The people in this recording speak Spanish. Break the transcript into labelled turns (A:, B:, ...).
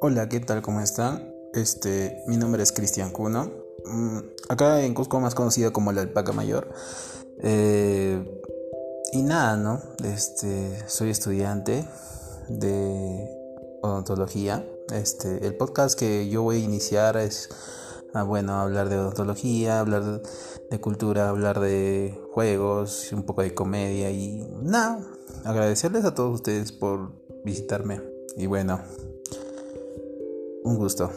A: Hola, ¿qué tal? ¿Cómo están? Este, mi nombre es Cristian Cuno. Mm, acá en Cusco más conocido como la alpaca mayor. Eh, y nada, ¿no? Este, soy estudiante de odontología. Este, el podcast que yo voy a iniciar es ah, bueno, hablar de odontología, hablar de cultura, hablar de juegos, un poco de comedia y nada, agradecerles a todos ustedes por visitarme. Y bueno, un gusto.